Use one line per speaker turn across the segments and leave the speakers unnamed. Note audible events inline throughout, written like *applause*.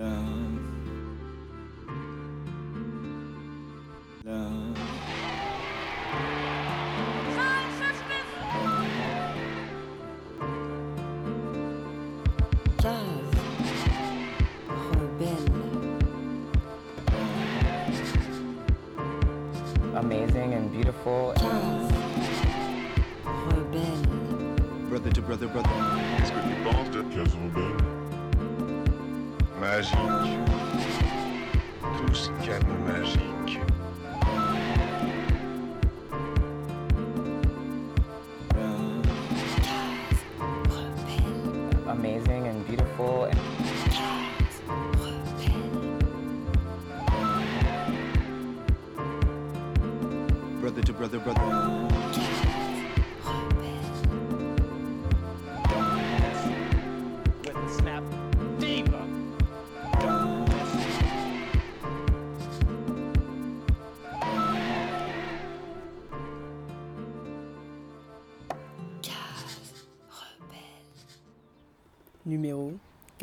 down.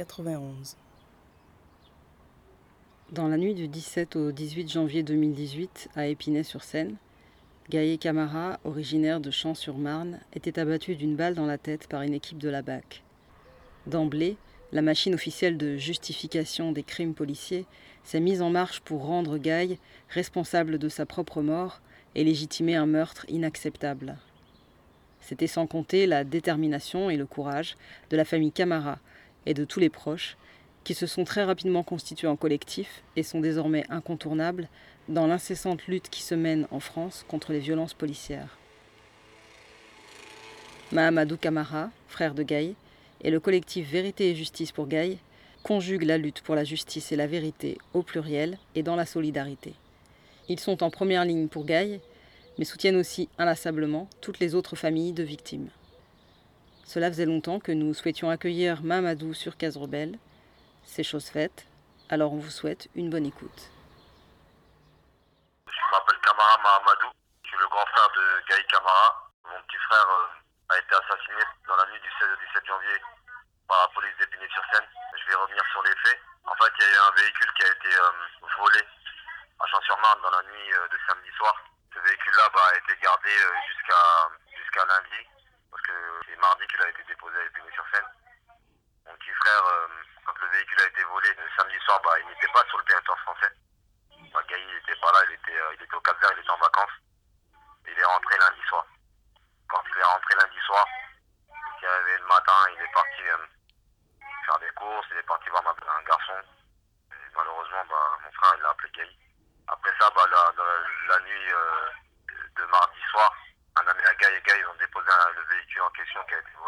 91.
Dans la nuit du 17 au 18 janvier 2018, à Épinay-sur-Seine, Gaillé Camara, originaire de Champs-sur-Marne, était abattu d'une balle dans la tête par une équipe de la BAC. D'emblée, la machine officielle de justification des crimes policiers s'est mise en marche pour rendre Gaille responsable de sa propre mort et légitimer un meurtre inacceptable. C'était sans compter la détermination et le courage de la famille Camara et de tous les proches qui se sont très rapidement constitués en collectif et sont désormais incontournables dans l'incessante lutte qui se mène en France contre les violences policières. Mahamadou Camara, frère de Gaye, et le collectif Vérité et Justice pour Gaye conjuguent la lutte pour la justice et la vérité au pluriel et dans la solidarité. Ils sont en première ligne pour Gaye, mais soutiennent aussi inlassablement toutes les autres familles de victimes. Cela faisait longtemps que nous souhaitions accueillir Mahamadou sur Case Rebelle. C'est chose faite, alors on vous souhaite une bonne écoute.
Je m'appelle Kamara Mahamadou, je suis le grand frère de Gaï Kamara. Mon petit frère euh, a été assassiné dans la nuit du 16 au 17 janvier par la police d'Épinay-sur-Seine. Je vais revenir sur les faits. En fait, il y a eu un véhicule qui a été euh, volé à Champs-sur-Marne dans la nuit euh, de samedi soir. Ce véhicule-là bah, a été gardé jusqu'à jusqu'à lundi, parce que c'est mardi qu'il a été déposé à Épinay-sur-Seine. Mon petit frère, euh, quand le véhicule a été volé le samedi soir, bah, il n'était pas sur le territoire français. Bah, Gaï n'était pas là, il était, euh, il était au Cap Vert, il était en vacances. Il est rentré lundi soir. Quand il est rentré lundi soir, il s'est réveillé le matin, il est parti euh, faire des courses, il est parti voir un garçon. Malheureusement, bah, mon frère, il l'a appelé Gaï. Après ça, bah, la, nuit de mardi soir, un ami à Gaï et Gaï, ils ont déposé un- le véhicule en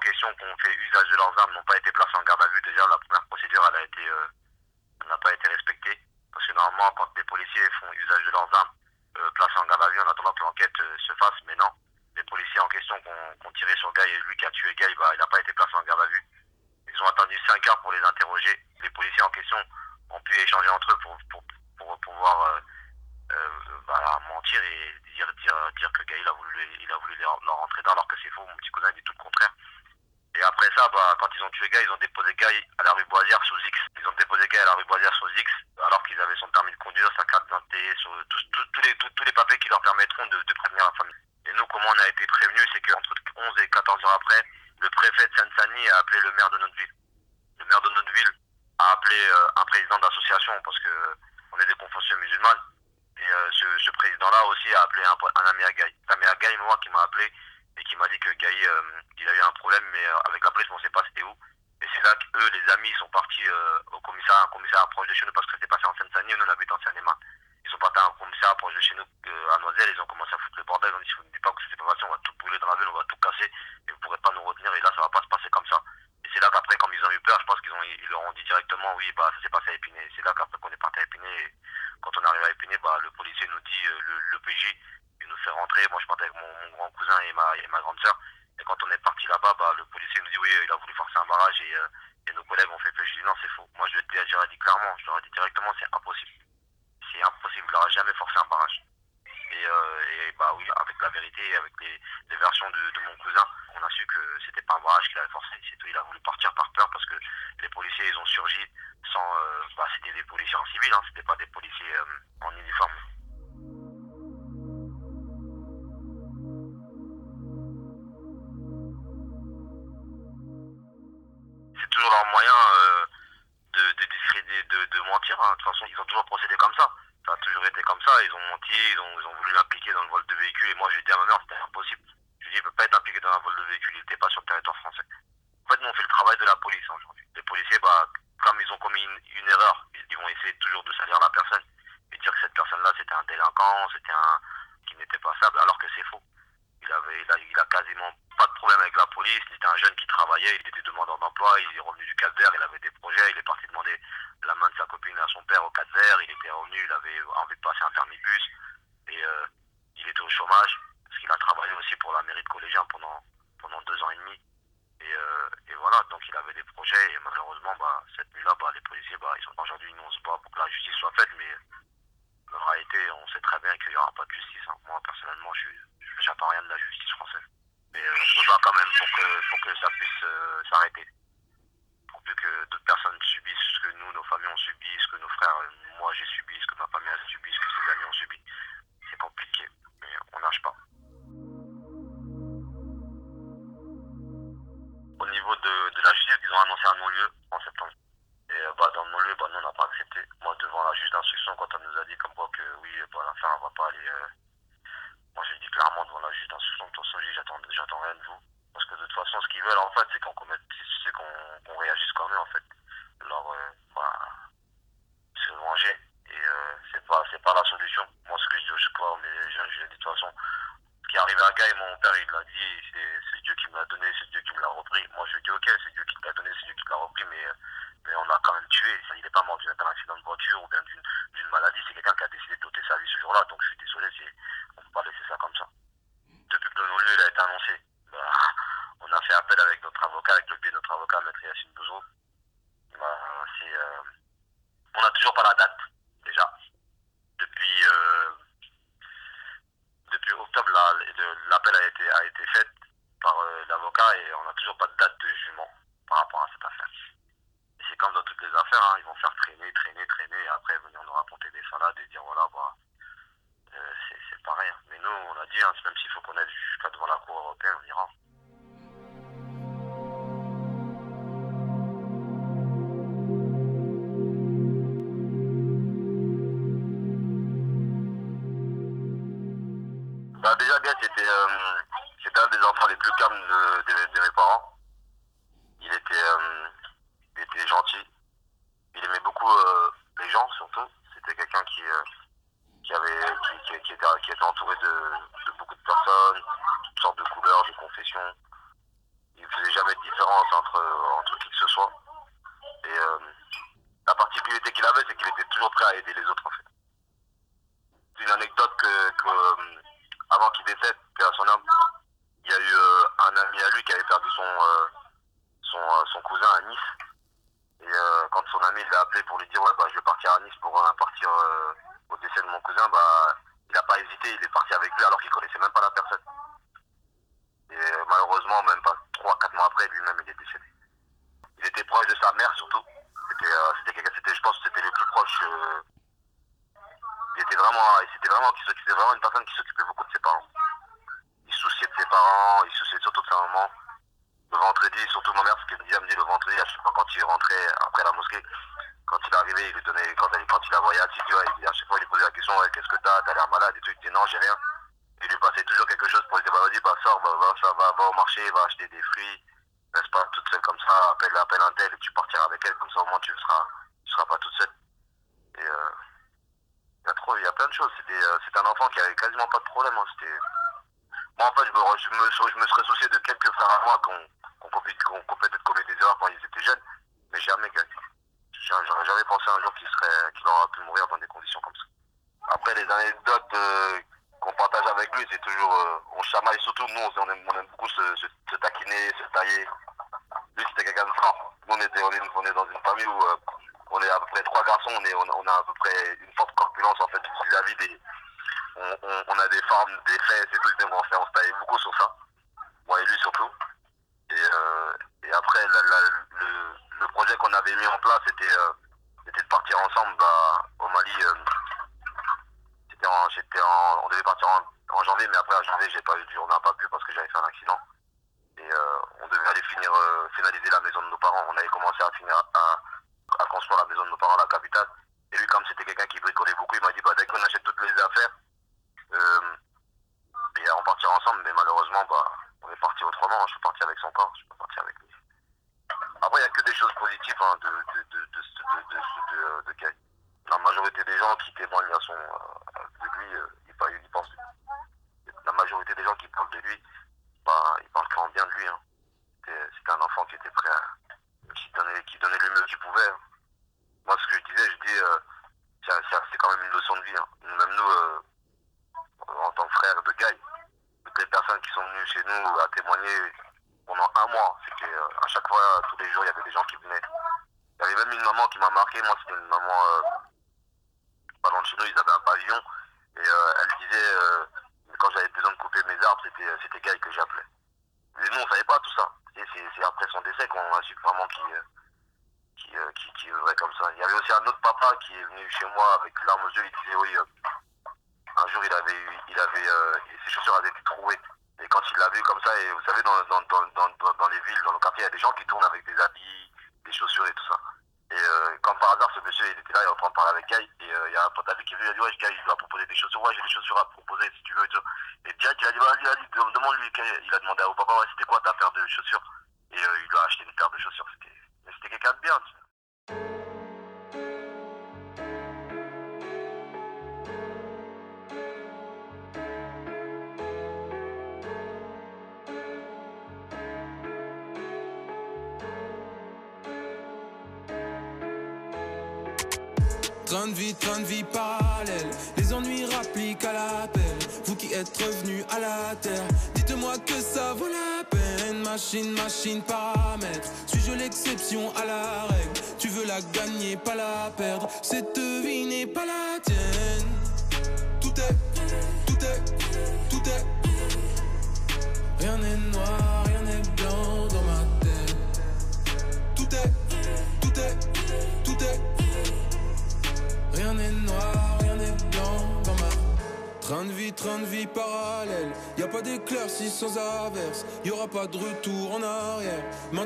question qui ont fait usage de leurs armes n'ont pas été placés en garde à vue. Déjà, la première procédure, elle a été, euh, n'a pas été respectée. Parce que normalement, quand des policiers font usage de leurs armes, euh, placés en garde à vue, en attendant que l'enquête euh, se fasse, mais non. Les policiers en question qui ont, tiré sur Guy et lui qui a tué Guy, bah, il n'a pas été placé en garde à vue. Ils ont attendu 5 heures pour les interroger. Les policiers en question ont pu échanger entre eux pour, pour, pour pouvoir euh, euh, bah, mentir et dire, dire, dire que Guy il a voulu, il a voulu leur, leur rentrer dedans alors que c'est faux. Mon petit cousin dit tout le contraire. Bah, quand ils ont tué Guy, ils ont déposé Guy à la rue Boisière sous X. Ils ont déposé Guy à la rue Boisière sous X, alors qu'ils avaient son permis de conduire, sa carte d'identité, tous les, tous les papiers qui leur permettront de, prévenir la famille. Et nous, comment on a été prévenus, c'est qu'entre 11 et 14 heures après, le préfet de Saint-Denis a appelé le maire de je leur ai dit directement, c'est impossible. de, de la justice, ils ont annoncé un non-lieu. Jimmy Paul. un jour qu'il serait, qu'il aurait pu mourir dans des conditions comme ça. Après, les anecdotes euh, qu'on partage avec lui, c'est toujours, euh, on chamaille surtout, nous, on aime, on aime beaucoup se, taquiner, se tailler. Lui, c'était quelqu'un de franc. Nous, on, était, on, est, dans une famille où euh, on est à peu près trois garçons, on, est, on, a à peu près une forte corpulence, en fait, vis-à-vis des... On, a des formes, des fesses et tout, on, fait, on se taillait beaucoup sur ça. Moi et lui surtout. Et, après, le, le, projet qu'on avait mis en place, c'était de partir ensemble bah, au Mali. Euh, en, en, on devait partir en, janvier, mais après en janvier, j'ai pas, eu, on n'a pas pu parce que j'avais fait un accident. Et euh, on devait aller finir, euh, finaliser la maison de nos parents. On avait commencé à finir à, à construire la maison de nos parents à la capitale. Et lui, comme c'était chez moi avec l'arme aux yeux, il disait oui,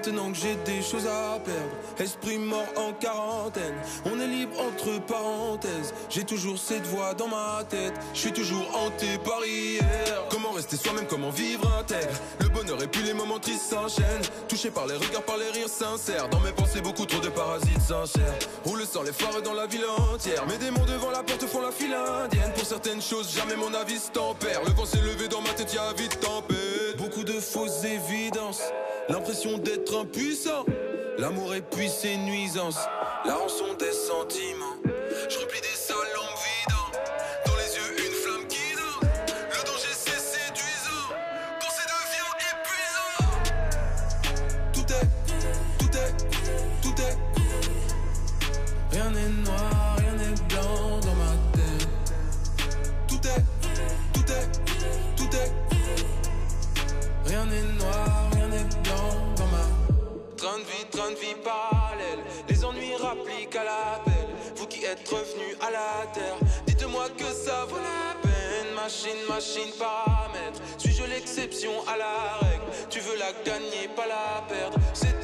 maintenant que j'ai des choses à perdre. Esprit mort en quarantaine, on est libre entre parenthèses. J'ai toujours cette voix dans ma tête, je suis toujours hanté par hier. Comment rester soi-même, comment vivre intègre? Le bonheur et puis les moments tristes s'enchaînent. Touché par les regards, par les rires sincères. Dans mes pensées, beaucoup trop de parasites sincères. Roule sans les phares dans la ville entière. Mes démons devant la porte font la file indienne. Pour certaines choses, jamais mon avis se tempère. Le vent s'est levé dans ma tête, y'a vite tempête. Beaucoup de fausses évidences, l'impression d'être être impuissant. L'amour épuise ses nuisances, la rançon des sentiments. Je replie des de vie parallèle. Les ennuis rappliquent à l'appel. Vous qui êtes revenu à la terre, dites-moi que ça vaut la peine. Machine, machine, paramètre. Suis-je l'exception à la règle? Tu veux la gagner, pas la perdre.
C'est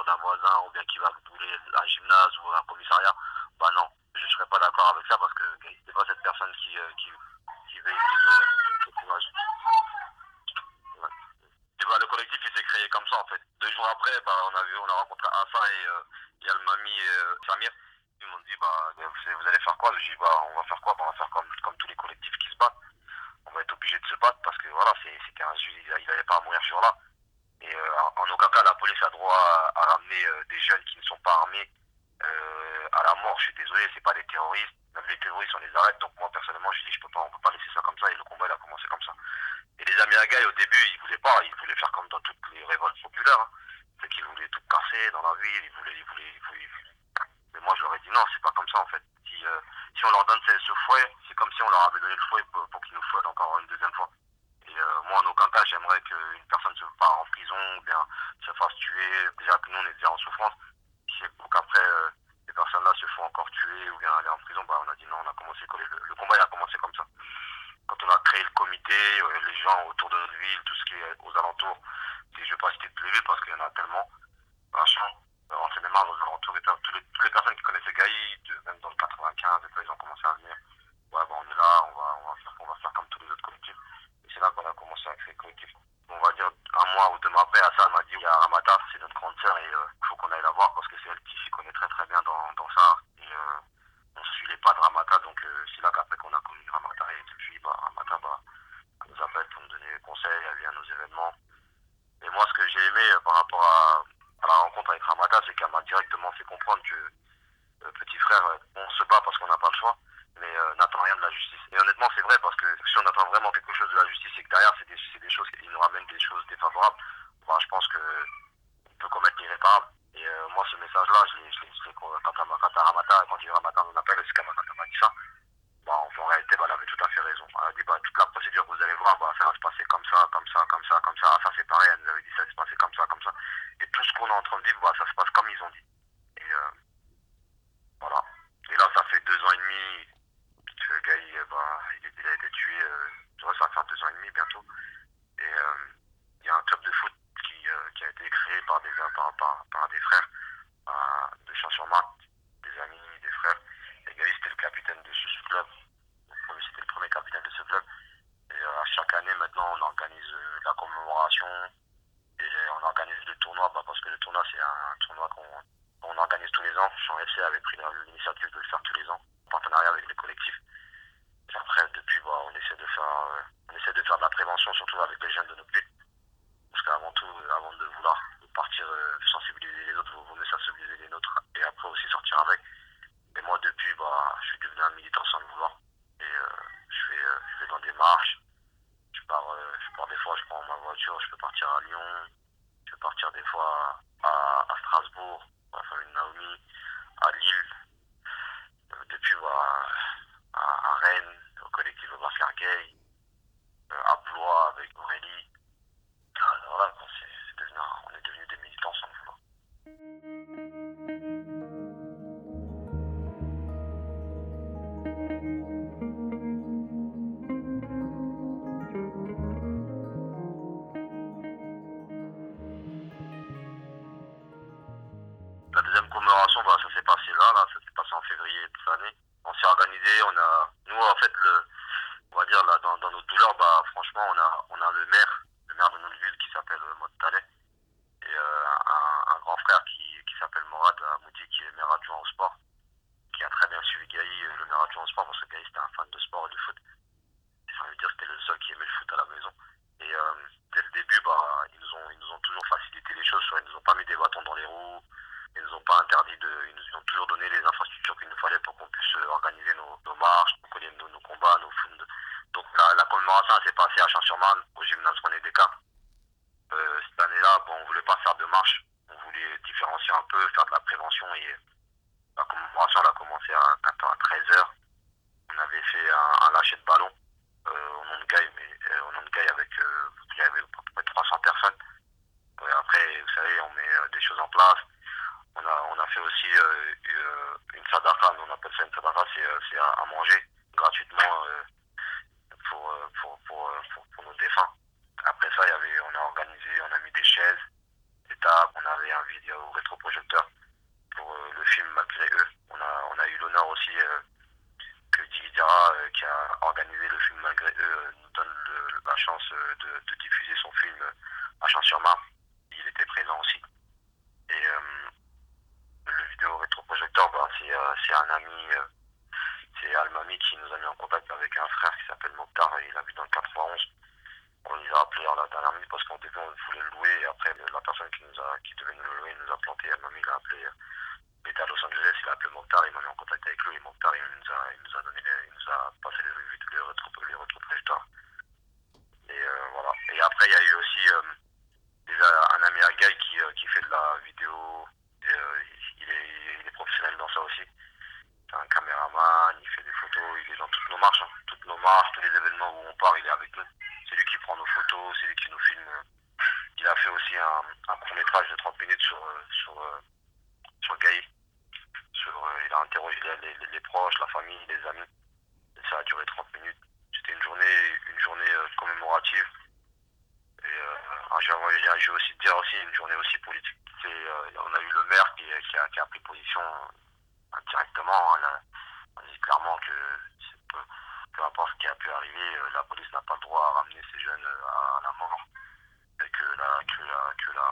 d'un voisin ou bien qui va bouler un gymnase ou un commissariat, bah non, je ne serais pas d'accord avec ça parce que c'est pas cette personne qui, euh, qui, qui véhicule euh, le courage. Et bah, le collectif il s'est créé comme ça en fait. Deux jours après, bah, on a vu, on a rencontré Assa et euh, il euh, y Samir. Ils m'ont dit bah, vous allez faire quoi? Je dis bah on va faire quoi? Bah, on va faire Euh, c'est là qu'après qu'on a je peux partir à Lyon, je peux partir des fois à, Strasbourg, à la famille Naomi, à Lille, euh, depuis bah, à, Rennes, au collectif Obrascar Gay. à manger. la police n'a pas le droit à ramener ces jeunes euh, à, la mort. Et que la, que la, que la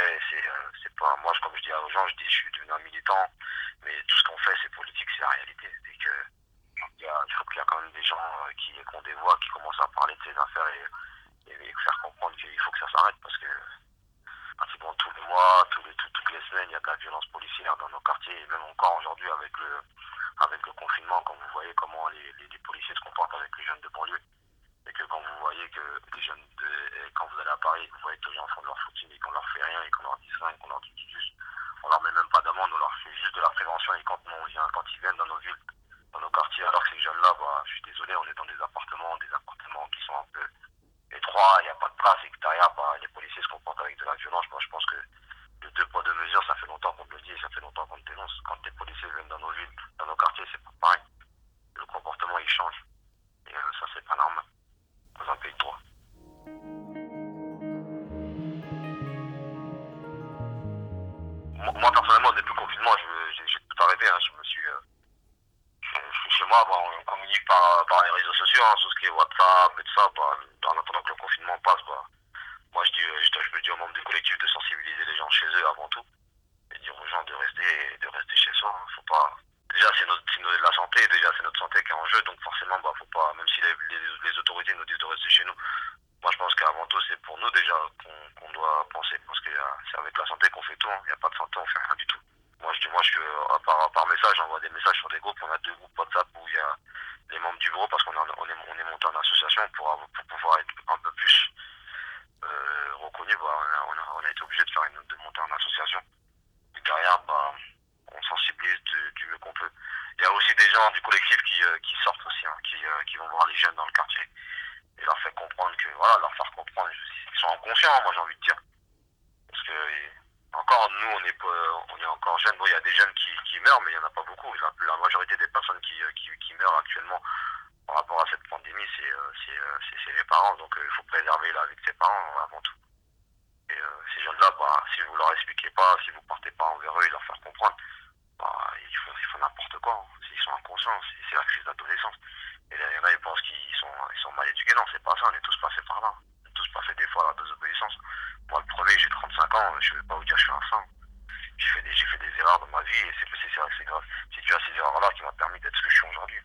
euh, c'est pas. Moi, comme je dis aux gens, je dis je suis devenu un militant, mais tout ce qu'on fait, c'est politique, c'est la réalité. Que il, y a, faut qu'il y a quand même des gens euh, qui, des voix, qui commencent à parler de ces affaires et, faire comprendre qu'il faut que ça s'arrête parce que pratiquement tous les mois, tous les, tout- toutes les semaines, il y a de la violence policière dans nos quartiers et même encore aujourd'hui avec le, avec le confinement, quand vous voyez comment les, les policiers se comportent avec les jeunes de banlieue et que quand vous voyez que les jeunes, de, quand vous allez à Paris, vous voyez que les gens font de leur footing et qu'on leur fait rien et qu'on leur dit ça et qu'on leur dit juste, on leur met même pas d'amende, on leur fait juste de la prévention et quand on vient, quand ils viennent dans nos villes, dans nos quartiers, alors que ces jeunes-là, bah, je suis désolé, on est dans des appartements, des appartements qui sont un peu étroits, il n'y a pas de place et que derrière, bah, les policiers se comportent avec de la violence. Moi, je pense que le deux poids deux mesures, ça fait longtemps qu'on le dit et ça fait longtemps qu'on le dénonce. Quand les policiers viennent dans nos villes, dans nos quartiers, c'est pas pareil. Le comportement, il change. Et euh, ça, c'est pas normal. Un pays de droit. Moi, personnellement, depuis le confinement, j'ai tout arrêté. hein. Je me suis. euh, je, suis chez moi, on communique par, par les réseaux sociaux, hein, tout ce qui est WhatsApp et tout ça. En attendant que le confinement passe, moi je, dis, euh, je, je me dis aux membres du collectif de sensibiliser les gens chez eux avant tout et dire aux gens de rester, de rester chez soi. hein. Faut pas. Déjà, c'est la santé, déjà c'est notre santé qui est en jeu, donc forcément, bah, faut pas, même si les, les- autorités nous disent de rester chez nous, moi je pense qu'avant tout c'est pour nous déjà qu'on doit penser, parce que euh, c'est avec la santé qu'on fait tout. Il n'y a pas de santé, on fait rien du tout. Moi je dis, moi je euh, par, par message, j'envoie des messages sur des groupes. On a deux groupes WhatsApp où il y a les membres du bureau parce qu'on est, on est, on est monté en association pour, avoir- pour pouvoir être un peu plus euh, reconnu. Bah, on, a, on, a, on a été obligé de faire une, de monter en association. Et derrière, bah, on sensibilise du, du mieux qu'on peut. Il y a aussi des gens du collectif qui, euh, sortent aussi, hein, qui, euh, qui vont voir les jeunes dans le quartier et leur faire comprendre que, voilà, leur faire comprendre, ils sont inconscients, moi j'ai envie de dire. Parce que encore, nous, on est, on est encore jeunes. Bon, il y a des jeunes qui, meurent, mais il n'y en a pas beaucoup. La, la majorité des personnes qui, euh, meurent actuellement par rapport à cette pandémie, c'est les parents. Donc il faut préserver la vie de ses parents avant tout. Et ces jeunes-là, bah, si vous leur expliquez pas, si vous partez pas envers eux et leur faire comprendre, bah, ils font, n'importe quoi. hein. Ils sont inconscients. C'est la crise d'adolescence. Et là, il y en a, ils pensent qu'ils sont, mal éduqués. Non, c'est pas ça. On est tous passés par là. On est tous passés des fois à la désobéissance. Moi, le premier, j'ai 35 ans. Je vais pas vous dire que je suis un saint. J'ai fait des, erreurs dans ma vie et c'est grave. C'est dû à ces erreurs-là qui m'a permis d'être ce que je suis aujourd'hui.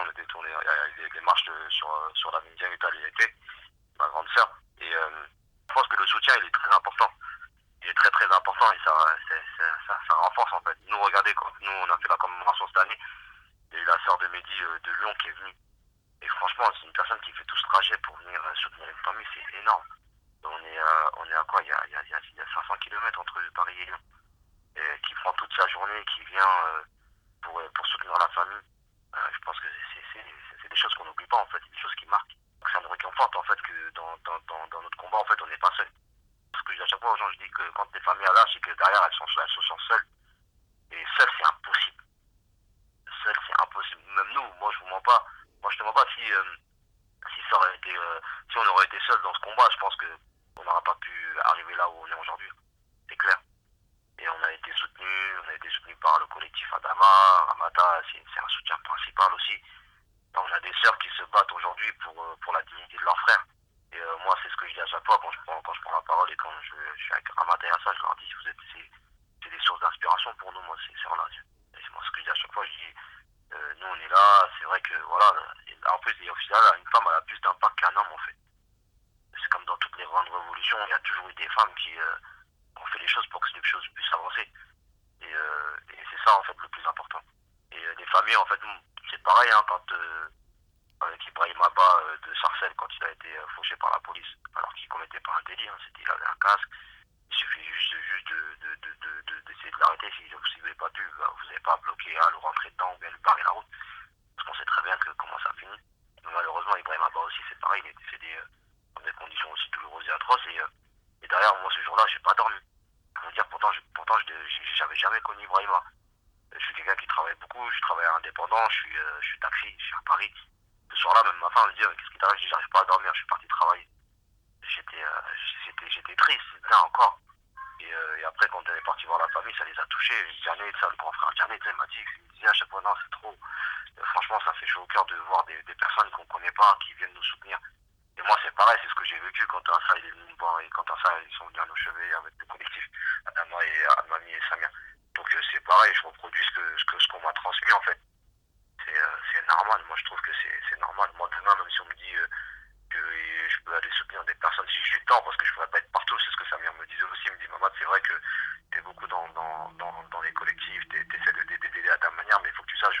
on était tourné euh, des, marches euh, sur, la Mindian et ma grande sœur. Et euh, je pense que le soutien, il est très important. délire, hein, c'était la un casque. Il suffit juste, juste d'essayer de, de, de, de l'arrêter. Si vous n'avez pas pu, bah, vous n'avez pas bloqué à le rentrer dedans ou bien lui barrer la route. Parce qu'on sait très bien comment ça finit. Mais malheureusement, Ibrahim Abba aussi, c'est pareil. Il est décédé dans des conditions aussi douloureuses et atroces. Euh, et, derrière, moi, ce jour-là, j'ai pas dormi. Pour dire, pourtant, je, pourtant, j'avais jamais connu Ibrahima. Je suis quelqu'un qui travaille beaucoup, je travaille indépendant, je suis, euh, je suis taxi, je suis à Paris. Ce soir-là, même ma femme me dit, qu'est-ce qui t'arrive? Je dis, j'arrive pas à dormir, je suis parti travailler étaient tristes, là encore. Euh, et, après, quand elle est partie voir la famille, ça les a touchés. Janet, ça, le grand frère Janet, il m'a dit, il me disait à chaque fois, non, c'est trop. Euh, franchement, ça fait chaud au cœur de voir des, personnes qu'on ne connaît pas, qui viennent nous soutenir. Et moi, c'est pareil, c'est ce que j'ai vécu quand à ça, il est venu bon, et quand ça, ils sont venus à nos cheveux avec le collectif, Adama et Adamami et Samia. Donc, euh, c'est pareil, je reproduis ce qu'on que, ce qu'on m'a transmis, en fait. C'est normal, moi, je trouve que c'est normal. Moi, demain, même si on me dit, peux aller soutenir des personnes si j'ai le temps, parce que je ne pourrais pas être partout. C'est ce que sa mère me disait aussi. Elle me dit Maman, c'est vrai que tu es beaucoup dans, dans, dans, dans les collectifs, tu essaies de t'aider à ta manière, mais il faut que tu saches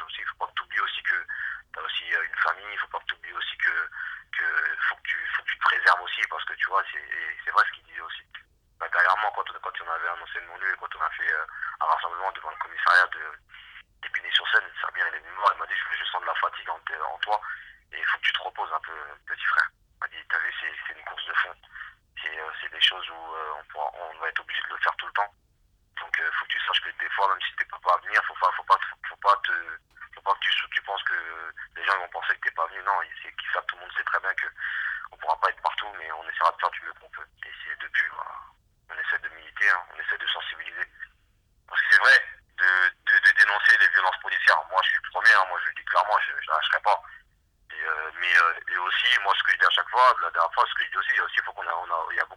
tu t'es pas, pas venir, faut pas, faut pas, faut, pas te, faut pas que tu, tu penses que les gens vont penser que t'es pas venu. Non, c'est tout le monde sait très bien que on pourra pas être partout, mais on essaiera de faire du mieux qu'on peut. Et c'est depuis, on essaie de militer, hein. on essaie de sensibiliser. Parce que c'est vrai, de, de, dénoncer les violences policières, moi je suis le premier, hein. moi je le dis clairement, je, je lâcherai pas. Et, euh, mais euh, aussi, moi ce que je dis à chaque fois, la dernière fois, ce que je dis aussi, il faut qu'on a, on a, beaucoup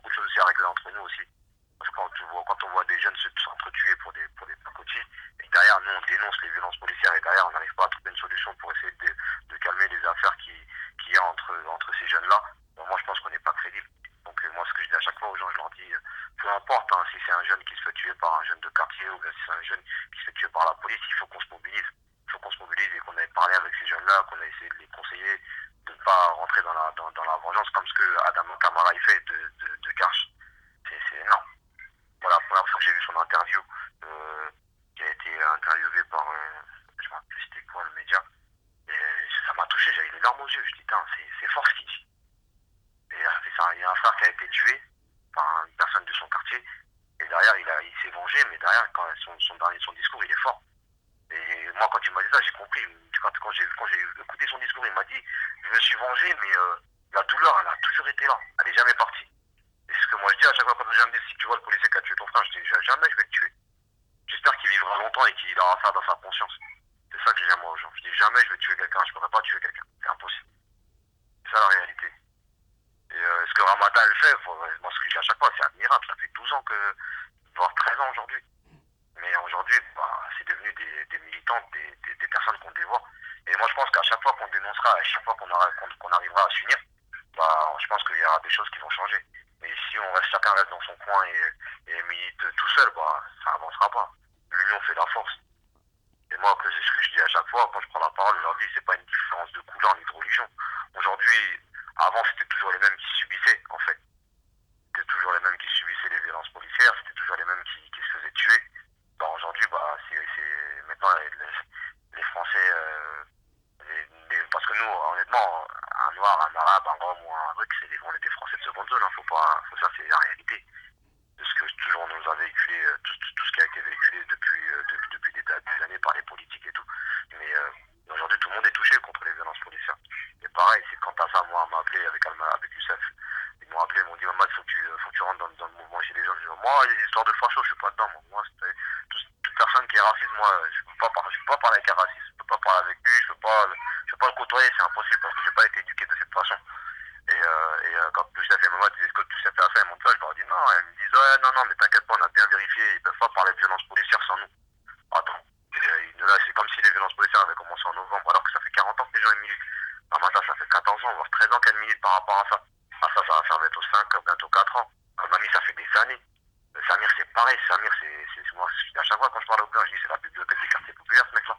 pareil, Samir, c'est souvent. À chaque fois, quand je parle aux blancs, je dis c'est la bibliothèque des quartiers populaires, ce mec-là.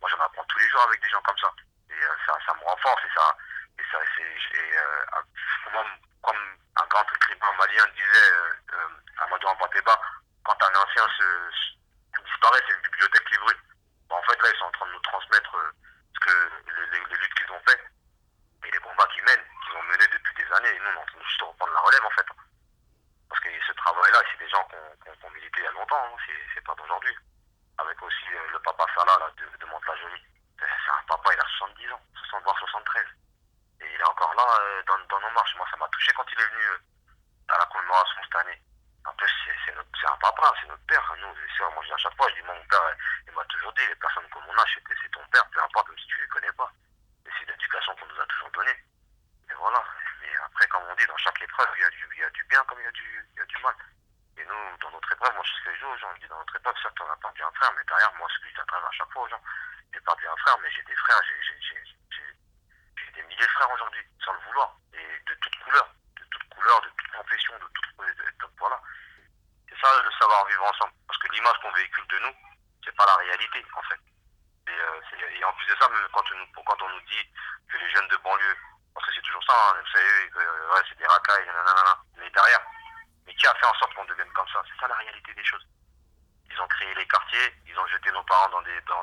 Moi, j'en apprends tous les jours avec des gens comme ça. Et euh, ça, ça me renforce et ça,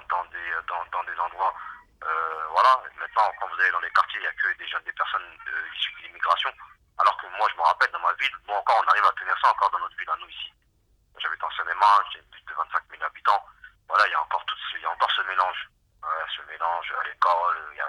dans, des, euh, dans, dans des endroits. Euh, voilà, maintenant, quand vous allez dans les quartiers, il n'y a que des jeunes, des personnes euh, issues de l'immigration. Alors que moi, je me rappelle, dans ma ville, nous encore, on arrive à tenir ça encore dans notre ville, à nous ici. J'habite en seine j'ai plus de 25 000 habitants. Voilà, il y a encore, tout, il y a encore ce mélange. Ce mélange à l'école, il y a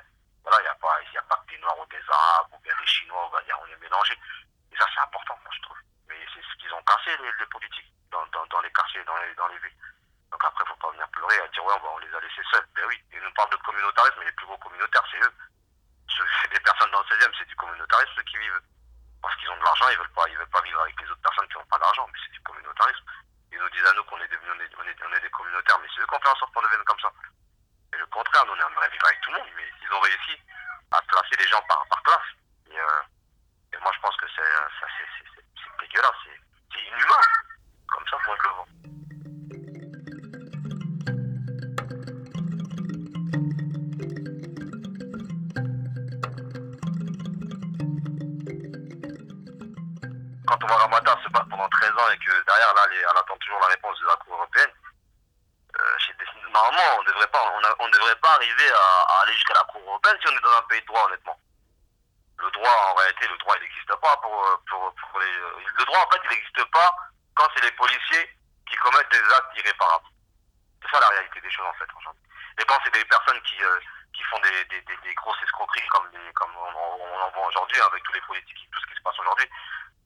aujourd'hui, avec tous les politiques, tout ce qui se passe aujourd'hui,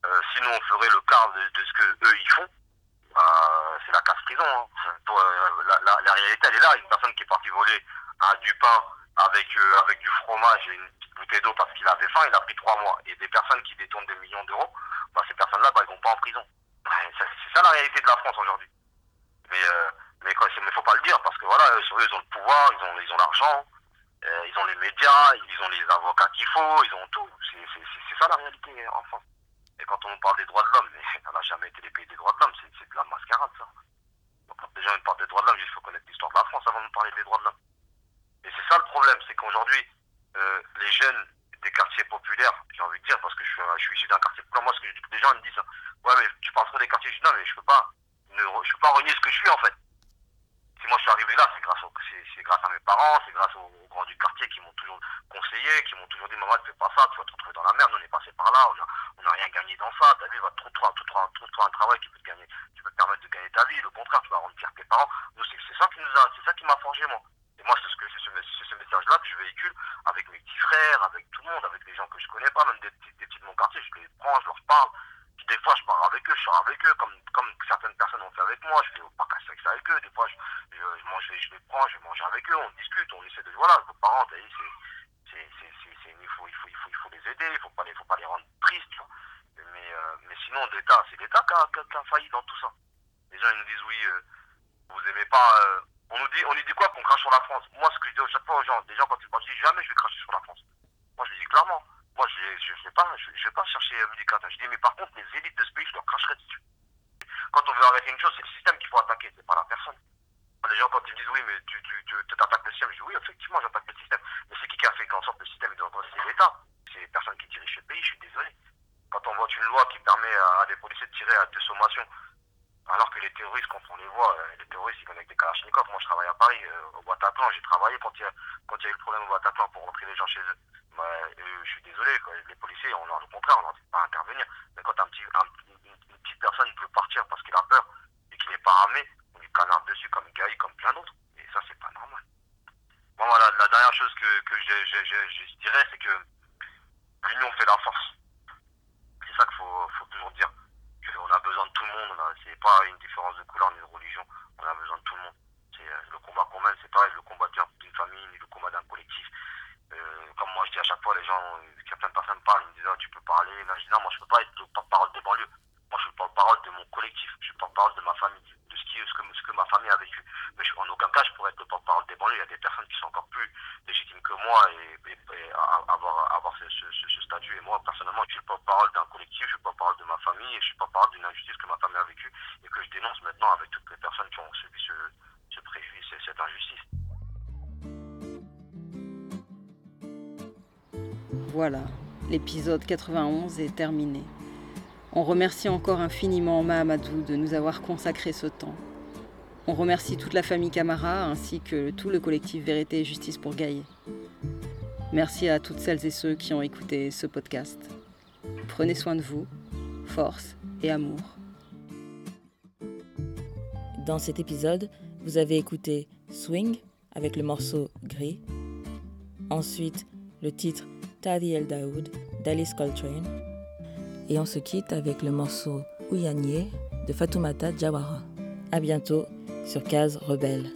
euh, sinon on ferait le quart de, ce que eux ils font, bah, c'est la casse-prison. Hein. Euh, la, réalité, elle est là. Une personne qui est partie voler du pain avec, euh, avec du fromage et une petite bouteille d'eau parce qu'il avait faim, il a pris trois mois. Et des personnes qui détournent des millions d'euros, bah, ces personnes-là, bah, elles vont pas en prison. C'est ça la réalité de la France aujourd'hui. Mais euh, mais il ne faut pas le dire parce que voilà, ils ont le pouvoir, ils ont ils ont l'argent, euh, ils ont les médias, ils ont les avocats qu'il faut, ils ont tout. C'est ça la réalité en France. Et quand on parle des droits de l'homme, ça *laughs* n'a jamais été les pays des droits de l'homme, c'est de la mascarade ça. Donc quand les gens parlent des droits de l'homme, il faut connaître l'histoire de la France avant de parler des droits de l'homme. Et c'est ça le problème, c'est qu'aujourd'hui, euh, les jeunes des quartiers populaires, j'ai envie de dire, parce que je suis, issu d'un quartier populaire, moi, ce que les gens me disent, ouais, mais tu parles trop des quartiers, je dis non, mais je peux pas, je peux pas renier ce que je suis en fait. Si moi je suis arrivé là, c'est grâce, c'est, grâce à mes parents, c'est grâce aux, grands du quartier qui m'ont toujours conseillé, qui m'ont toujours dit, maman, ne fais pas ça, tu vas te retrouver dans la merde, on est passé par là, on n'a on a rien gagné dans ça, ta vie va trouver toi, un travail qui peut te gagner, qui peut te permettre de gagner ta vie, le contraire, tu vas rendre fier tes parents. Nous, c'est, ça qui nous a, c'est ça qui m'a forgé, moi. Et moi, c'est ce, ce, ce message-là que je véhicule avec mes petits frères, avec tout le monde, avec des gens que je connais pas, même des petits de mon quartier, je les prends, je leur parle. Des fois, je pars avec eux, je sors avec eux, comme, comme certaines personnes ont fait avec moi. Je vais au parc à sexe avec eux. Des fois, je, mange, je les prends, je vais manger avec eux, on discute, on essaie de. Voilà, vos parents, c'est, il, faut, il, faut, il, faut, il faut les aider, il ne faut, pas les, faut pas les rendre tristes. Mais, euh, mais sinon, l'État, c'est l'État qui a, a, failli dans tout ça. Les gens, ils nous disent, oui, euh, vous aimez pas. Euh, on, nous dit, on nous dit quoi qu'on crache sur la France? Moi, ce que je dis à chaque fois aux gens, des gens, quand ils me disent jamais je vais cracher sur la France. Moi, je dis clairement. Moi, je ne vais, pas, je, vais pas chercher euh, médicament. Je dis, mais par contre, les élites de ce pays, je leur cracherai dessus. Quand on veut arrêter une chose, c'est le système qu'il faut attaquer, c'est pas la personne. Les gens, quand ils me disent, oui, mais tu, tu, tu attaques le système, je dis, oui, effectivement, j'attaque le système. Mais c'est qui qui a fait en sorte le système est dans C'est l'État. C'est les personnes qui dirigent ce pays, je suis désolé. Quand on vote une loi qui permet à, des policiers de tirer à deux sommations, alors que les terroristes, quand on les voit, euh, les terroristes, ils viennent avec des kalachnikovs. Moi, je travaille à Paris, euh, au Bataclan. J'ai travaillé quand il, y a, y a eu le problème au Bataclan pour rentrer les gens chez eux. Bah, je suis désolé, les policiers, on, le contraire, on n'en dit pas intervenir. Mais quand un petit, une, petite personne peut partir parce qu'il a peur et qu'il n'est pas armé, on lui canarde dessus comme Gaï, comme plein d'autres. Et ça, c'est pas normal. Voilà, la dernière chose que, je, dirais, c'est que l'union fait la force. C'est ça qu'il faut, toujours dire. On a besoin de tout le monde. C'est pas une différence de couleur ni de religion. On a besoin de tout le monde. Euh, le combat qu'on mène, c'est pas le combat d'une famille ni le combat d'un collectif. Comme moi je dis à chaque fois, les gens, certaines personnes parlent, ils me disent ah, tu peux parler. Là, je dis non, moi je peux pas être le porte-parole des banlieues. Moi je suis le porte-parole de mon collectif, je suis le porte-parole de ma famille, de ce, qui, que, ce que ma famille a vécu. Mais en aucun cas je pourrais être le porte-parole des banlieues. Il y a des personnes qui sont encore plus légitimes que moi et, avoir, avoir ce, statut. Et moi personnellement, je suis le porte-parole d'un collectif, je suis le porte-parole de ma famille et je suis le porte-parole d'une injustice que ma famille a vécue et que je dénonce maintenant avec toutes les personnes qui ont subi ce, ce préjudice, cette injustice.
Voilà, l'épisode 91 est terminé. On remercie encore infiniment Mahamadou de nous avoir consacré ce temps. On remercie toute la famille Camara ainsi que tout le collectif Vérité et Justice pour Gaïa. Merci à toutes celles et ceux qui ont écouté ce podcast. Prenez soin de vous, force et amour.
Dans cet épisode, vous avez écouté Swing avec le morceau Gris. Ensuite, le titre Tadi El Daoud d'Alice Coltrane. Et on se quitte avec le morceau Ouyanye de Fatoumata Jawara. A bientôt sur Case Rebelle.